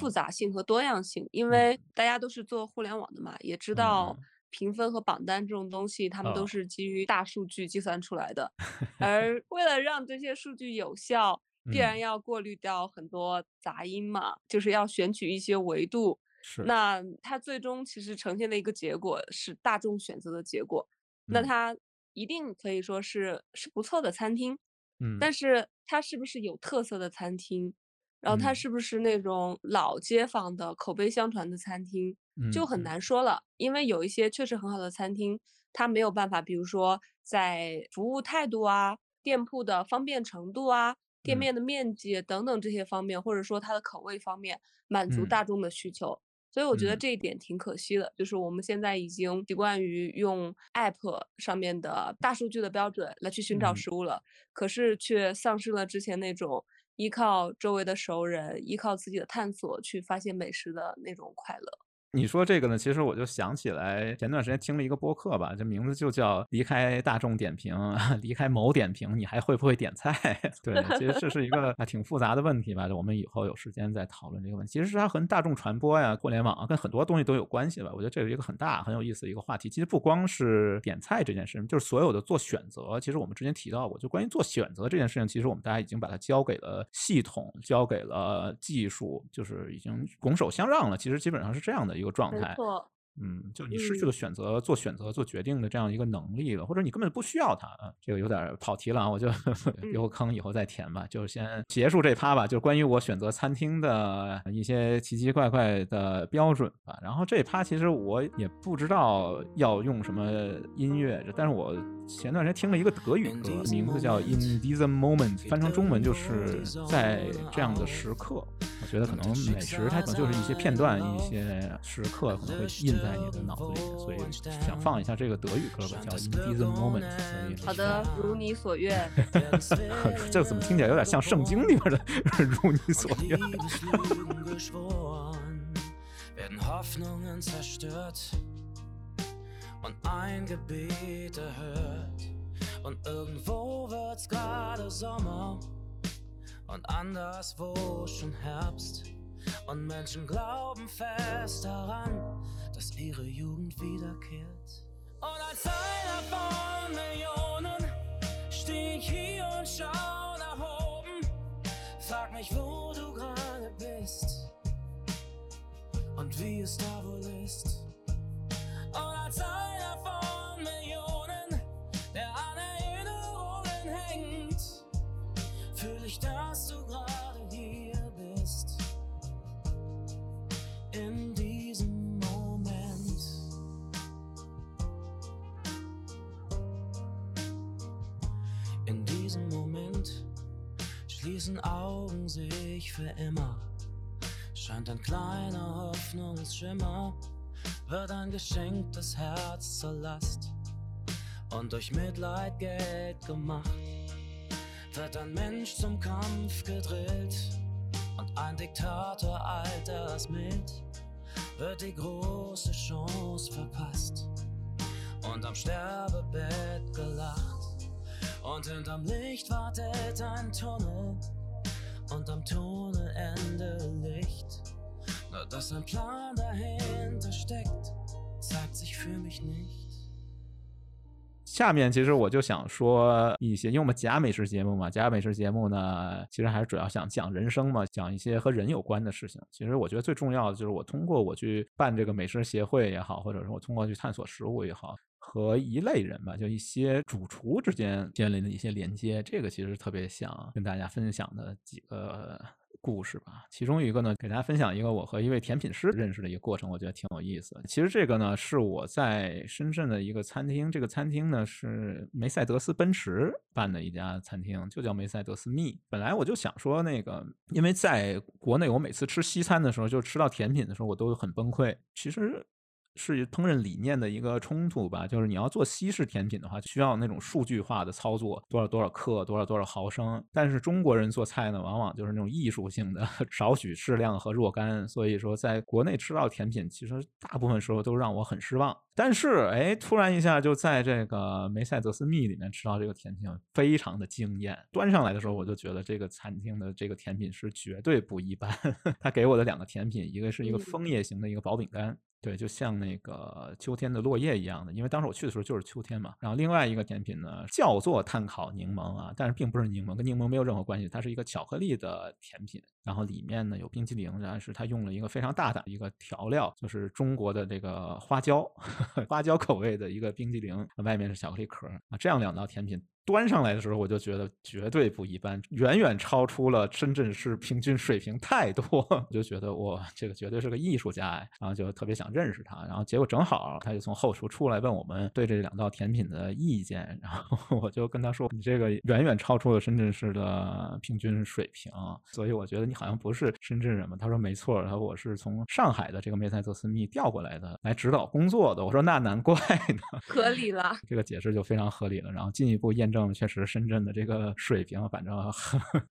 复杂性和多样性。因为大家都是做互联网的嘛，也知道评分和榜单这种东西，他们都是基于大数据计算出来的，(laughs) 而为了让这些数据有效。必然要过滤掉很多杂音嘛，就是要选取一些维度。是，那它最终其实呈现的一个结果是大众选择的结果。那它一定可以说是是不错的餐厅，嗯，但是它是不是有特色的餐厅？然后它是不是那种老街坊的口碑相传的餐厅，就很难说了。因为有一些确实很好的餐厅，它没有办法，比如说在服务态度啊、店铺的方便程度啊。店面的面积等等这些方面，或者说它的口味方面，满足大众的需求，所以我觉得这一点挺可惜的。就是我们现在已经习惯于用 App 上面的大数据的标准来去寻找食物了，可是却丧失了之前那种依靠周围的熟人、依靠自己的探索去发现美食的那种快乐。你说这个呢，其实我就想起来，前段时间听了一个播客吧，这名字就叫《离开大众点评，(laughs) 离开某点评，你还会不会点菜？(laughs)》对，其实这是一个挺复杂的问题吧。我们以后有时间再讨论这个问题。其实是它和大众传播呀、互联网啊，跟很多东西都有关系吧。我觉得这是一个很大、很有意思的一个话题。其实不光是点菜这件事情，就是所有的做选择。其实我们之前提到过，就关于做选择这件事情，其实我们大家已经把它交给了系统，交给了技术，就是已经拱手相让了。其实基本上是这样的一个状态。嗯，就你失去了选择、做选择、做决定的这样一个能力了，或者你根本不需要它。这个有点跑题了啊，我就 (laughs) 留个坑，以后再填吧。就先结束这趴吧，就是关于我选择餐厅的一些奇奇怪怪的标准吧。然后这趴其实我也不知道要用什么音乐，但是我前段时间听了一个德语歌，名字叫《In This Moment》，翻成中文就是在这样的时刻。我觉得可能美食它可能就是一些片段、一些时刻可能会印。在你的脑子里，所以想放一下这个德语歌吧，叫《In This Moment》。好的，如你所愿。(laughs) 这怎么听起来有点像圣经里边的“如你所愿 ”？Und Menschen glauben fest daran, dass ihre Jugend wiederkehrt. Und als einer von Millionen steh ich hier und schau nach oben. Frag mich, wo du gerade bist und wie es da wohl ist. Und als einer von Millionen, der an Erinnerungen hängt, fühl ich, dass du In schließen Augen sehe ich für immer. Scheint ein kleiner Hoffnungsschimmer, wird ein geschenktes Herz zur Last und durch Mitleid Geld gemacht. Wird ein Mensch zum Kampf gedrillt und ein Diktator alters mit, wird die große Chance verpasst und am Sterbebett gelacht. Und hinterm Licht wartet ein Tunnel und am Tunnelende Licht. Nur dass ein Plan dahinter steckt, zeigt sich für mich nicht. 下面其实我就想说一些，因为我们假美食节目嘛，假美食节目呢，其实还是主要想讲人生嘛，讲一些和人有关的事情。其实我觉得最重要的就是我通过我去办这个美食协会也好，或者说我通过去探索食物也好。和一类人吧，就一些主厨之间建立的一些连接，这个其实特别想跟大家分享的几个故事吧。其中一个呢，给大家分享一个我和一位甜品师认识的一个过程，我觉得挺有意思。其实这个呢，是我在深圳的一个餐厅，这个餐厅呢是梅赛德斯奔驰办的一家餐厅，就叫梅赛德斯蜜。本来我就想说那个，因为在国内我每次吃西餐的时候，就吃到甜品的时候，我都很崩溃。其实。是烹饪理念的一个冲突吧。就是你要做西式甜品的话，需要那种数据化的操作，多少多少克，多少多少毫升。但是中国人做菜呢，往往就是那种艺术性的，(laughs) 少许适量和若干。所以说，在国内吃到甜品，其实大部分时候都让我很失望。但是，哎，突然一下就在这个梅赛德斯密里面吃到这个甜品，非常的惊艳。端上来的时候，我就觉得这个餐厅的这个甜品是绝对不一般。(laughs) 他给我的两个甜品，一个是一个枫叶型的一个薄饼干。对，就像那个秋天的落叶一样的，因为当时我去的时候就是秋天嘛。然后另外一个甜品呢，叫做碳烤柠檬啊，但是并不是柠檬，跟柠檬没有任何关系，它是一个巧克力的甜品。然后里面呢有冰淇淋，但是它用了一个非常大胆的一个调料，就是中国的这个花椒，(laughs) 花椒口味的一个冰激凌，外面是巧克力壳啊。这样两道甜品。端上来的时候，我就觉得绝对不一般，远远超出了深圳市平均水平太多。(laughs) 我就觉得哇，这个绝对是个艺术家哎，然后就特别想认识他。然后结果正好他就从后厨出来问我们对这两道甜品的意见，然后我就跟他说：“你这个远远超出了深圳市的平均水平，所以我觉得你好像不是深圳人嘛。”他说：“没错，然后我是从上海的这个梅赛德斯密调过来的，来指导工作的。”我说：“那难怪呢，合理了，(laughs) 这个解释就非常合理了。”然后进一步验。证确实，深圳的这个水平，反正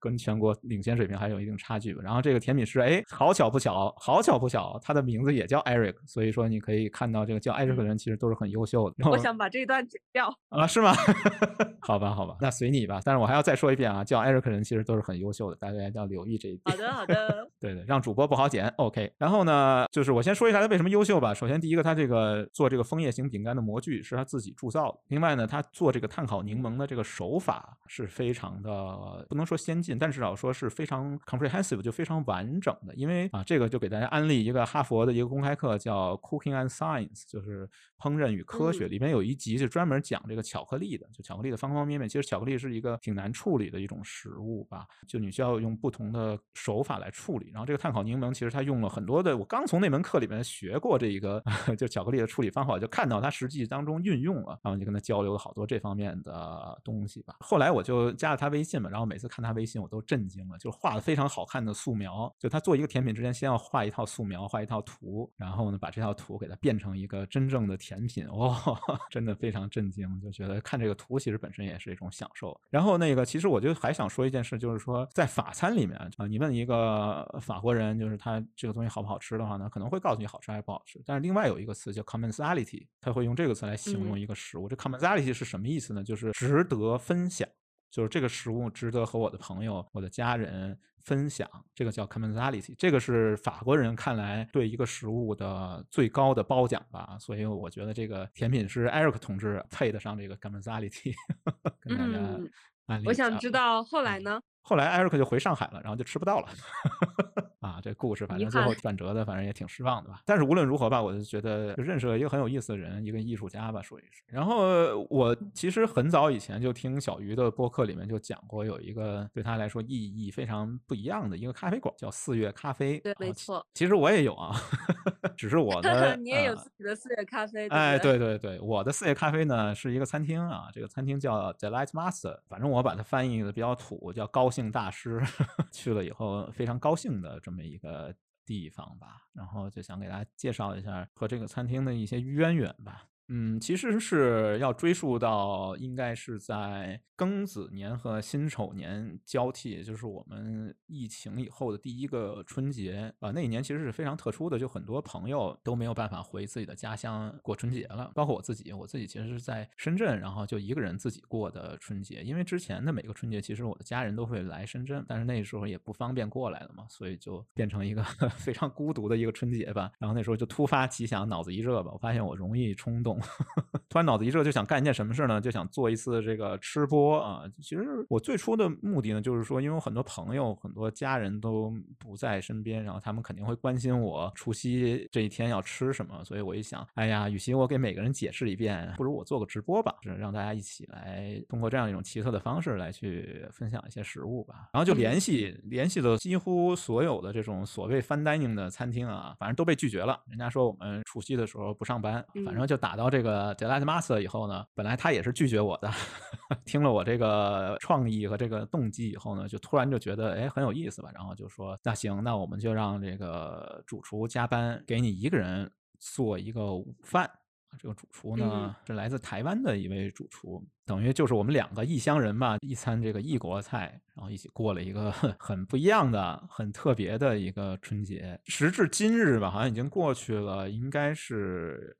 跟全国领先水平还有一定差距吧。然后这个甜品师，哎，好巧不巧，好巧不巧，他的名字也叫 Eric，所以说你可以看到这个叫 Eric 的人其实都是很优秀的。我 (laughs) 想把这一段剪掉啊？是吗？(laughs) 好吧，好吧，那随你吧。但是我还要再说一遍啊，叫 Eric 的人其实都是很优秀的，大家要留意这一点。好的，好的。(laughs) 对对，让主播不好剪。OK。然后呢，就是我先说一下他为什么优秀吧。首先，第一个，他这个做这个枫叶型饼干的模具是他自己铸造的。另外呢，他做这个碳烤柠檬的这个手法。是非常的不能说先进，但至少说是非常 comprehensive，就非常完整的。因为啊，这个就给大家安利一个哈佛的一个公开课，叫 Cooking and Science，就是烹饪与科学。里面有一集就专门讲这个巧克力的，就巧克力的方方面面。其实巧克力是一个挺难处理的一种食物吧，就你需要用不同的手法来处理。然后这个碳烤柠檬，其实它用了很多的，我刚从那门课里面学过这一个 (laughs) 就巧克力的处理方法，就看到它实际当中运用了，然后就跟他交流了好多这方面的东西吧。后来。我就加了他微信嘛，然后每次看他微信，我都震惊了，就是画的非常好看的素描。就他做一个甜品之前，先要画一套素描，画一套图，然后呢，把这套图给它变成一个真正的甜品。哇，(laughs) 真的非常震惊，就觉得看这个图其实本身也是一种享受。然后那个，其实我就还想说一件事，就是说在法餐里面啊，你问一个法国人，就是他这个东西好不好吃的话呢，可能会告诉你好吃还是不好吃。但是另外有一个词叫 commensality，他会用这个词来形容一个食物。这 commensality 是什么意思呢？就是值得分享。就是这个食物值得和我的朋友、我的家人分享，这个叫 commensality，这个是法国人看来对一个食物的最高的褒奖吧。所以我觉得这个甜品师 Eric 同志配得上这个 commensality，(laughs) 跟大家我想知道后来呢？后来 Eric 就回上海了，然后就吃不到了。(laughs) 啊，这故事反正最后转折的，反正也挺失望的吧。但是无论如何吧，我就觉得认识了一个很有意思的人，一个艺术家吧，属于是。然后我其实很早以前就听小鱼的播客里面就讲过，有一个对他来说意义非常不一样的一个咖啡馆，叫四月咖啡。对，没错。其实我也有啊，(laughs) 只是我的 (laughs) 你也有自己的四月咖啡。哎，对对对，我的四月咖啡呢是一个餐厅啊，这个餐厅叫 Delight Master，反正我把它翻译的比较土，叫高兴大师。(laughs) 去了以后非常高兴的。这么一个地方吧，然后就想给大家介绍一下和这个餐厅的一些渊源吧。嗯，其实是要追溯到应该是在庚子年和辛丑年交替，就是我们疫情以后的第一个春节啊。那一年其实是非常特殊的，就很多朋友都没有办法回自己的家乡过春节了，包括我自己。我自己其实是在深圳，然后就一个人自己过的春节。因为之前的每个春节，其实我的家人都会来深圳，但是那时候也不方便过来了嘛，所以就变成一个 (laughs) 非常孤独的一个春节吧。然后那时候就突发奇想，脑子一热吧，我发现我容易冲动。(laughs) 突然脑子一热，就想干一件什么事呢？就想做一次这个吃播啊！其实我最初的目的呢，就是说，因为我很多朋友、很多家人都不在身边，然后他们肯定会关心我除夕这一天要吃什么。所以我一想，哎呀，与其我给每个人解释一遍，不如我做个直播吧，是让大家一起来通过这样一种奇特的方式来去分享一些食物吧。然后就联系联系了几乎所有的这种所谓 fine dining 的餐厅啊，反正都被拒绝了。人家说我们除夕的时候不上班，反正就打到。到这个 Delight Master 以后呢，本来他也是拒绝我的，(laughs) 听了我这个创意和这个动机以后呢，就突然就觉得哎很有意思吧，然后就说那行，那我们就让这个主厨加班，给你一个人。做一个午饭。这个主厨呢是来自台湾的一位主厨，等于就是我们两个异乡人嘛，一餐这个异国菜，然后一起过了一个 (laughs) 很不一样的、很特别的一个春节。时至今日吧，好像已经过去了，应该是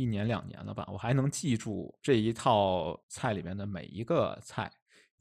一年两年了吧，我还能记住这一套菜里面的每一个菜。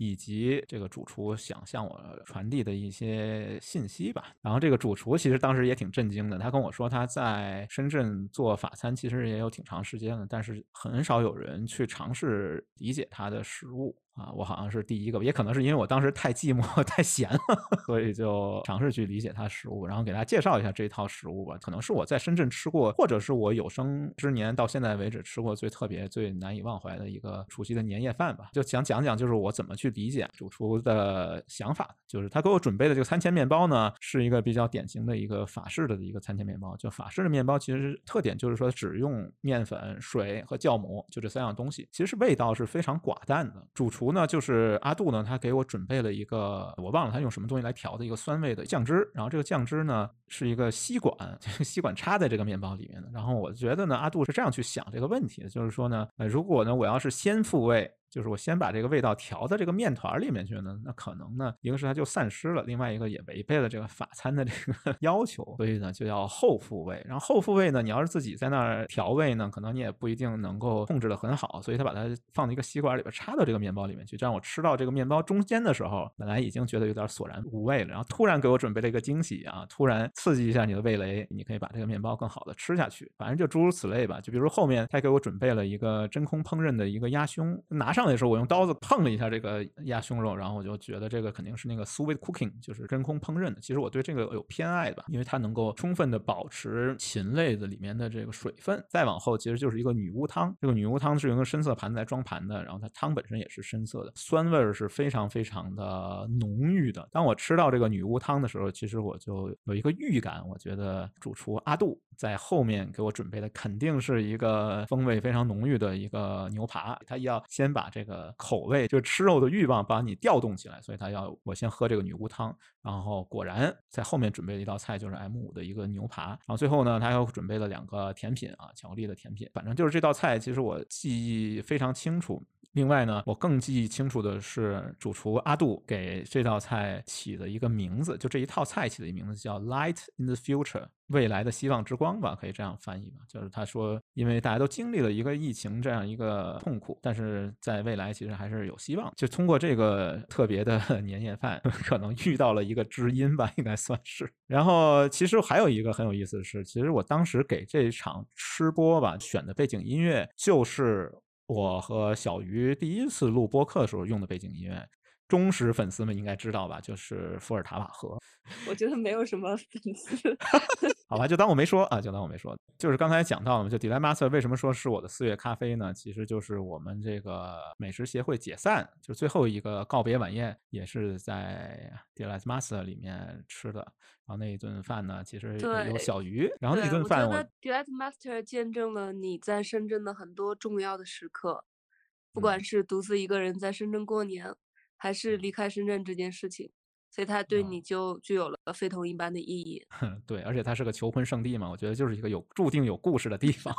以及这个主厨想向我传递的一些信息吧。然后这个主厨其实当时也挺震惊的，他跟我说他在深圳做法餐其实也有挺长时间了，但是很少有人去尝试理解他的食物。啊，我好像是第一个，也可能是因为我当时太寂寞、(laughs) 太闲了，所以就尝试去理解它食物，然后给大家介绍一下这一套食物吧。可能是我在深圳吃过，或者是我有生之年到现在为止吃过最特别、最难以忘怀的一个除夕的年夜饭吧。就想讲讲，就是我怎么去理解主厨的想法。就是他给我准备的这个餐前面包呢，是一个比较典型的一个法式的一个餐前面包。就法式的面包，其实特点就是说只用面粉、水和酵母，就这三样东西，其实味道是非常寡淡的。主厨。呢，就是阿杜呢，他给我准备了一个，我忘了他用什么东西来调的一个酸味的酱汁，然后这个酱汁呢是一个吸管，(laughs) 吸管插在这个面包里面的。然后我觉得呢，阿杜是这样去想这个问题的，就是说呢，呃，如果呢我要是先复位。就是我先把这个味道调到这个面团里面去呢，那可能呢，一个是它就散失了，另外一个也违背了这个法餐的这个 (laughs) 要求，所以呢就要后复味。然后后复味呢，你要是自己在那儿调味呢，可能你也不一定能够控制的很好，所以他把它放到一个吸管里边插到这个面包里面去，这样我吃到这个面包中间的时候，本来已经觉得有点索然无味了，然后突然给我准备了一个惊喜啊，突然刺激一下你的味蕾，你可以把这个面包更好的吃下去。反正就诸如此类吧，就比如后面他给我准备了一个真空烹饪的一个鸭胸，拿上上来的时候我用刀子。碰了一下这个鸭胸肉，然后我就觉得这个肯定是那个 sous vide cooking，就是真空烹饪的。其实我对这个有偏爱吧，因为它能够充分的保持禽类的里面的这个水分。再往后其实就是一个女巫汤，这个女巫汤是用个深色盘子来装盘的，然后它汤本身也是深色的，酸味儿是非常非常的浓郁的。当我吃到这个女巫汤的时候，其实我就有一个预感，我觉得主厨阿杜在后面给我准备的肯定是一个风味非常浓郁的一个牛扒，他要先把这个口。味就是吃肉的欲望把你调动起来，所以他要我先喝这个女巫汤，然后果然在后面准备了一道菜，就是 M 五的一个牛扒，然后最后呢，他又准备了两个甜品啊，巧克力的甜品，反正就是这道菜，其实我记忆非常清楚。另外呢，我更记忆清楚的是主厨阿杜给这道菜起的一个名字，就这一套菜起的一个名字叫 Light in the Future，未来的希望之光吧，可以这样翻译吧。就是他说，因为大家都经历了一个疫情这样一个痛苦，但是在未来其实还是有希望。就通过这个特别的 (laughs) 年夜饭，可能遇到了一个知音吧，应该算是。然后其实还有一个很有意思的是，其实我当时给这场吃播吧选的背景音乐就是。我和小鱼第一次录播客的时候用的背景音乐，忠实粉丝们应该知道吧？就是伏尔塔瓦河。(laughs) 我觉得没有什么粉丝，(laughs) 好吧，就当我没说啊，就当我没说。就是刚才讲到了嘛，就 Delight Master 为什么说是我的四月咖啡呢？其实就是我们这个美食协会解散，就最后一个告别晚宴，也是在 Delight Master 里面吃的。然后那一顿饭呢，其实有小鱼。然后那顿饭，我觉得 Delight Master 见证了你在深圳的很多重要的时刻，不管是独自一个人在深圳过年，还是离开深圳这件事情。所以它对你就具有了非同一般的意义。(laughs) 对，而且它是个求婚圣地嘛，我觉得就是一个有注定有故事的地方。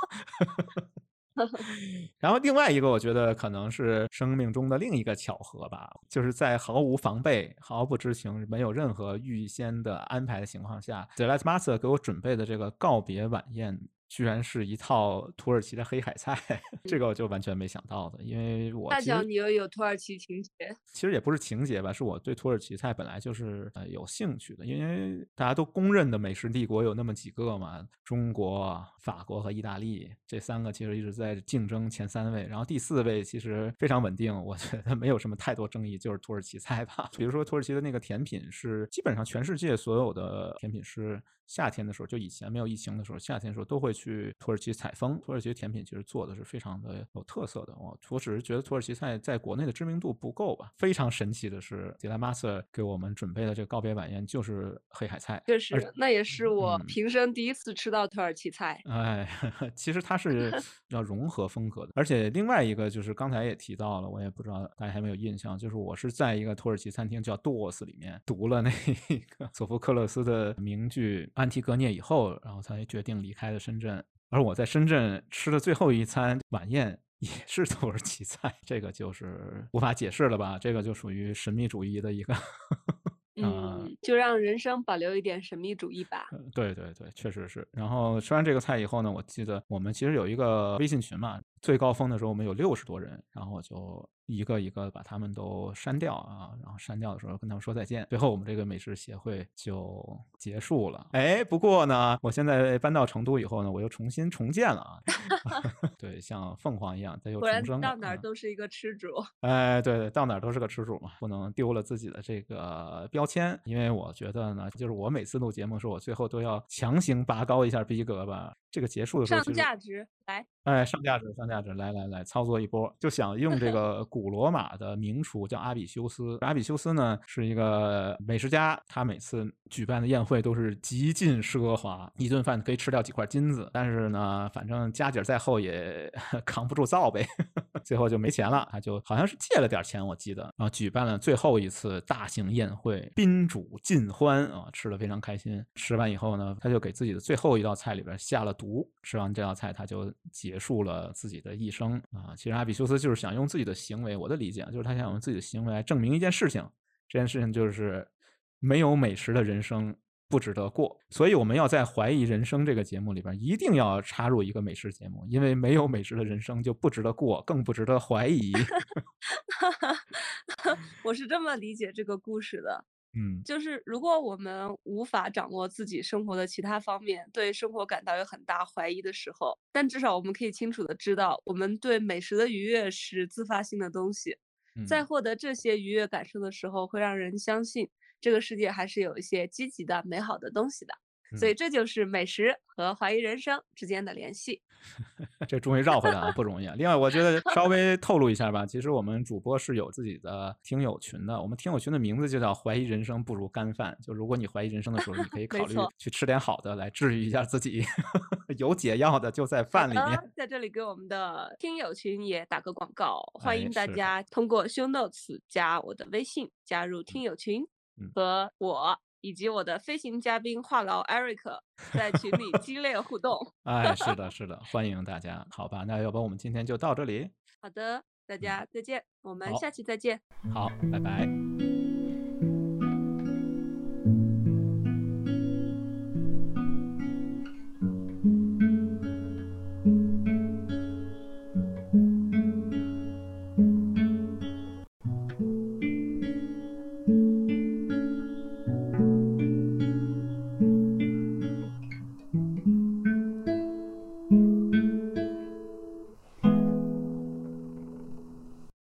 (laughs) 然后另外一个，我觉得可能是生命中的另一个巧合吧，就是在毫无防备、毫不知情、没有任何预先的安排的情况下，The Last Master 给我准备的这个告别晚宴。居然是一套土耳其的黑海菜，这个我就完全没想到的，因为我大脚你又有土耳其情节，其实也不是情节吧，是我对土耳其菜本来就是呃有兴趣的，因为大家都公认的美食帝国有那么几个嘛，中国、法国和意大利这三个其实一直在竞争前三位，然后第四位其实非常稳定，我觉得没有什么太多争议，就是土耳其菜吧。比如说土耳其的那个甜品是基本上全世界所有的甜品师。夏天的时候，就以前没有疫情的时候，夏天的时候都会去土耳其采风。土耳其甜品其实做的是非常的有特色的。我我只是觉得土耳其菜在国内的知名度不够吧。非常神奇的是，迪拉马瑟给我们准备的这个告别晚宴就是黑海菜。确实，那也是我平生第一次吃到土耳其菜。哎，(laughs) 其实它是要融合风格的。而且另外一个就是刚才也提到了，我也不知道大家还没有印象，就是我是在一个土耳其餐厅叫 Dos 里面读了那个索福克勒斯的名句。安提格涅以后，然后才决定离开了深圳。而我在深圳吃的最后一餐晚宴也是土耳其菜，这个就是无法解释了吧？这个就属于神秘主义的一个。(laughs) 嗯，就让人生保留一点神秘主义吧。对对对，确实是。然后吃完这个菜以后呢，我记得我们其实有一个微信群嘛，最高峰的时候我们有六十多人，然后我就。一个一个把他们都删掉啊，然后删掉的时候跟他们说再见。最后我们这个美食协会就结束了。哎，不过呢，我现在搬到成都以后呢，我又重新重建了啊。(laughs) 对，像凤凰一样，它又重生。到哪儿都是一个吃主。(laughs) 哎，对对，到哪儿都是个吃主嘛，不能丢了自己的这个标签。因为我觉得呢，就是我每次录节目的时候，我最后都要强行拔高一下逼格吧。这个结束的时候，上价值来，哎，上价值，上价值，来来来，操作一波，就想用这 (laughs) 个古罗马的名厨叫阿比修斯。阿比修斯呢是一个美食家，他每次举办的宴会都是极尽奢华，一顿饭可以吃掉几块金子。但是呢，反正家底再厚也 (laughs) 扛不住造呗，最后就没钱了，他就好像是借了点钱，我记得，然后举办了最后一次大型宴会，宾主尽欢啊，吃的非常开心。吃完以后呢，他就给自己的最后一道菜里边下了。毒吃完这道菜，他就结束了自己的一生啊！其实阿比修斯就是想用自己的行为，我的理解就是他想用自己的行为来证明一件事情，这件事情就是没有美食的人生不值得过。所以我们要在《怀疑人生》这个节目里边一定要插入一个美食节目，因为没有美食的人生就不值得过，更不值得怀疑。(laughs) 我是这么理解这个故事的。嗯，就是如果我们无法掌握自己生活的其他方面，对生活感到有很大怀疑的时候，但至少我们可以清楚的知道，我们对美食的愉悦是自发性的东西，在获得这些愉悦感受的时候，会让人相信这个世界还是有一些积极的、美好的东西的。所以这就是美食和怀疑人生之间的联系。(laughs) 这终于绕回来了，不容易啊！另外，我觉得稍微透露一下吧，其实我们主播是有自己的听友群的。我们听友群的名字就叫“怀疑人生不如干饭”。就如果你怀疑人生的时候，你可以 (laughs) 考虑去吃点好的来治愈一下自己。(laughs) 有解药的就在饭里面。在这里给我们的听友群也打个广告，欢迎大家通过 Show Notes 加我的微信加入听友群，和我。以及我的飞行嘉宾话痨 Eric (laughs) 在群里激烈互动。哎，(laughs) 是的，是的，欢迎大家。好吧，那要不我们今天就到这里。好的，大家再见，我们下期再见。好，拜拜。